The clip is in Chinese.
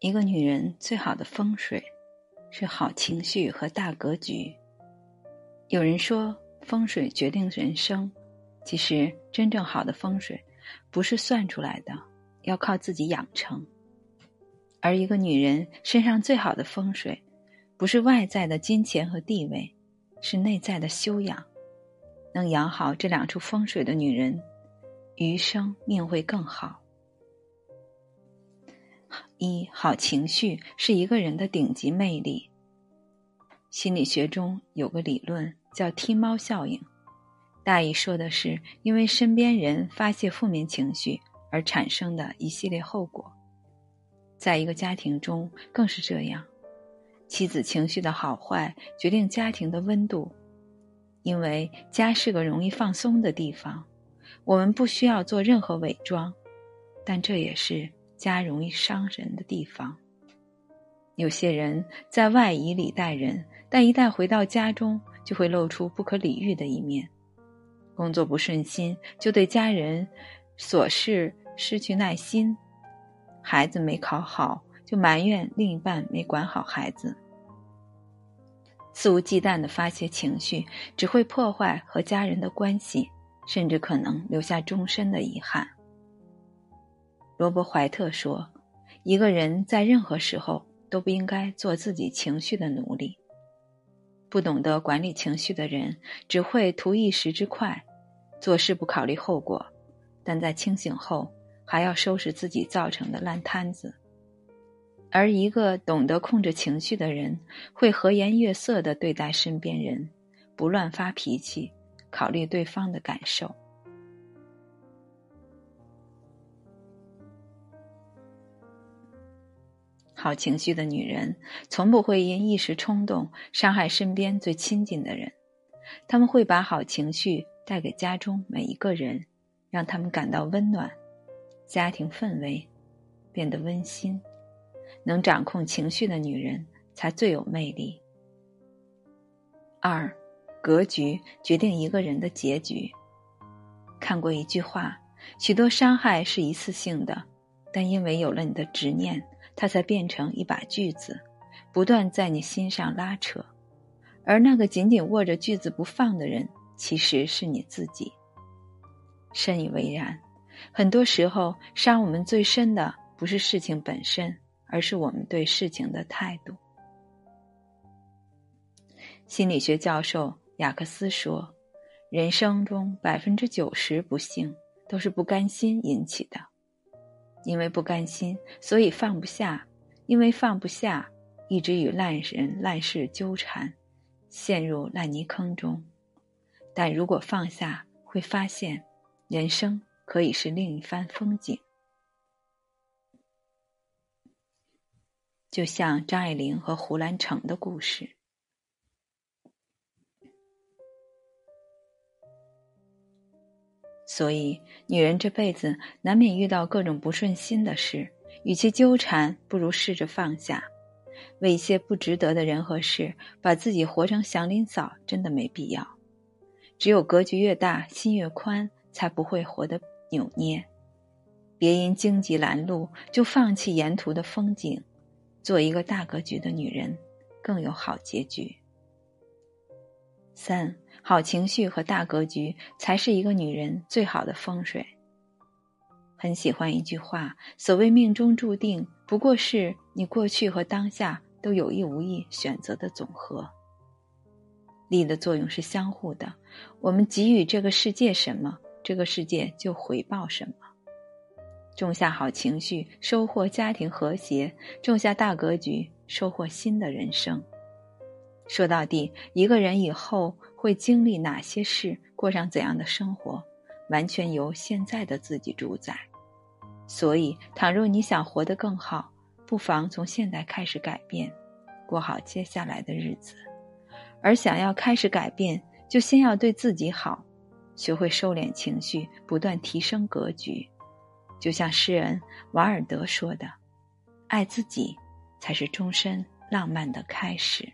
一个女人最好的风水是好情绪和大格局。有人说风水决定人生，其实真正好的风水不是算出来的，要靠自己养成。而一个女人身上最好的风水，不是外在的金钱和地位，是内在的修养。能养好这两处风水的女人，余生命会更好。一好情绪是一个人的顶级魅力。心理学中有个理论叫“踢猫效应”，大意说的是因为身边人发泄负面情绪而产生的一系列后果。在一个家庭中更是这样，妻子情绪的好坏决定家庭的温度，因为家是个容易放松的地方，我们不需要做任何伪装，但这也是。家容易伤人的地方。有些人在外以礼待人，但一旦回到家中，就会露出不可理喻的一面。工作不顺心，就对家人琐事失去耐心；孩子没考好，就埋怨另一半没管好孩子。肆无忌惮的发泄情绪，只会破坏和家人的关系，甚至可能留下终身的遗憾。罗伯·怀特说：“一个人在任何时候都不应该做自己情绪的奴隶。不懂得管理情绪的人，只会图一时之快，做事不考虑后果，但在清醒后还要收拾自己造成的烂摊子。而一个懂得控制情绪的人，会和颜悦色地对待身边人，不乱发脾气，考虑对方的感受。”好情绪的女人，从不会因一时冲动伤害身边最亲近的人。他们会把好情绪带给家中每一个人，让他们感到温暖，家庭氛围变得温馨。能掌控情绪的女人才最有魅力。二，格局决定一个人的结局。看过一句话：许多伤害是一次性的，但因为有了你的执念。它才变成一把锯子，不断在你心上拉扯，而那个紧紧握着锯子不放的人，其实是你自己。深以为然，很多时候伤我们最深的不是事情本身，而是我们对事情的态度。心理学教授雅克斯说：“人生中百分之九十不幸都是不甘心引起的。”因为不甘心，所以放不下；因为放不下，一直与烂人烂事纠缠，陷入烂泥坑中。但如果放下，会发现，人生可以是另一番风景。就像张爱玲和胡兰成的故事。所以，女人这辈子难免遇到各种不顺心的事，与其纠缠，不如试着放下。为一些不值得的人和事，把自己活成祥林嫂，真的没必要。只有格局越大，心越宽，才不会活得扭捏。别因荆棘拦路就放弃沿途的风景，做一个大格局的女人，更有好结局。三。好情绪和大格局才是一个女人最好的风水。很喜欢一句话：“所谓命中注定，不过是你过去和当下都有意无意选择的总和。”力的作用是相互的，我们给予这个世界什么，这个世界就回报什么。种下好情绪，收获家庭和谐；种下大格局，收获新的人生。说到底，一个人以后。会经历哪些事，过上怎样的生活，完全由现在的自己主宰。所以，倘若你想活得更好，不妨从现在开始改变，过好接下来的日子。而想要开始改变，就先要对自己好，学会收敛情绪，不断提升格局。就像诗人瓦尔德说的：“爱自己，才是终身浪漫的开始。”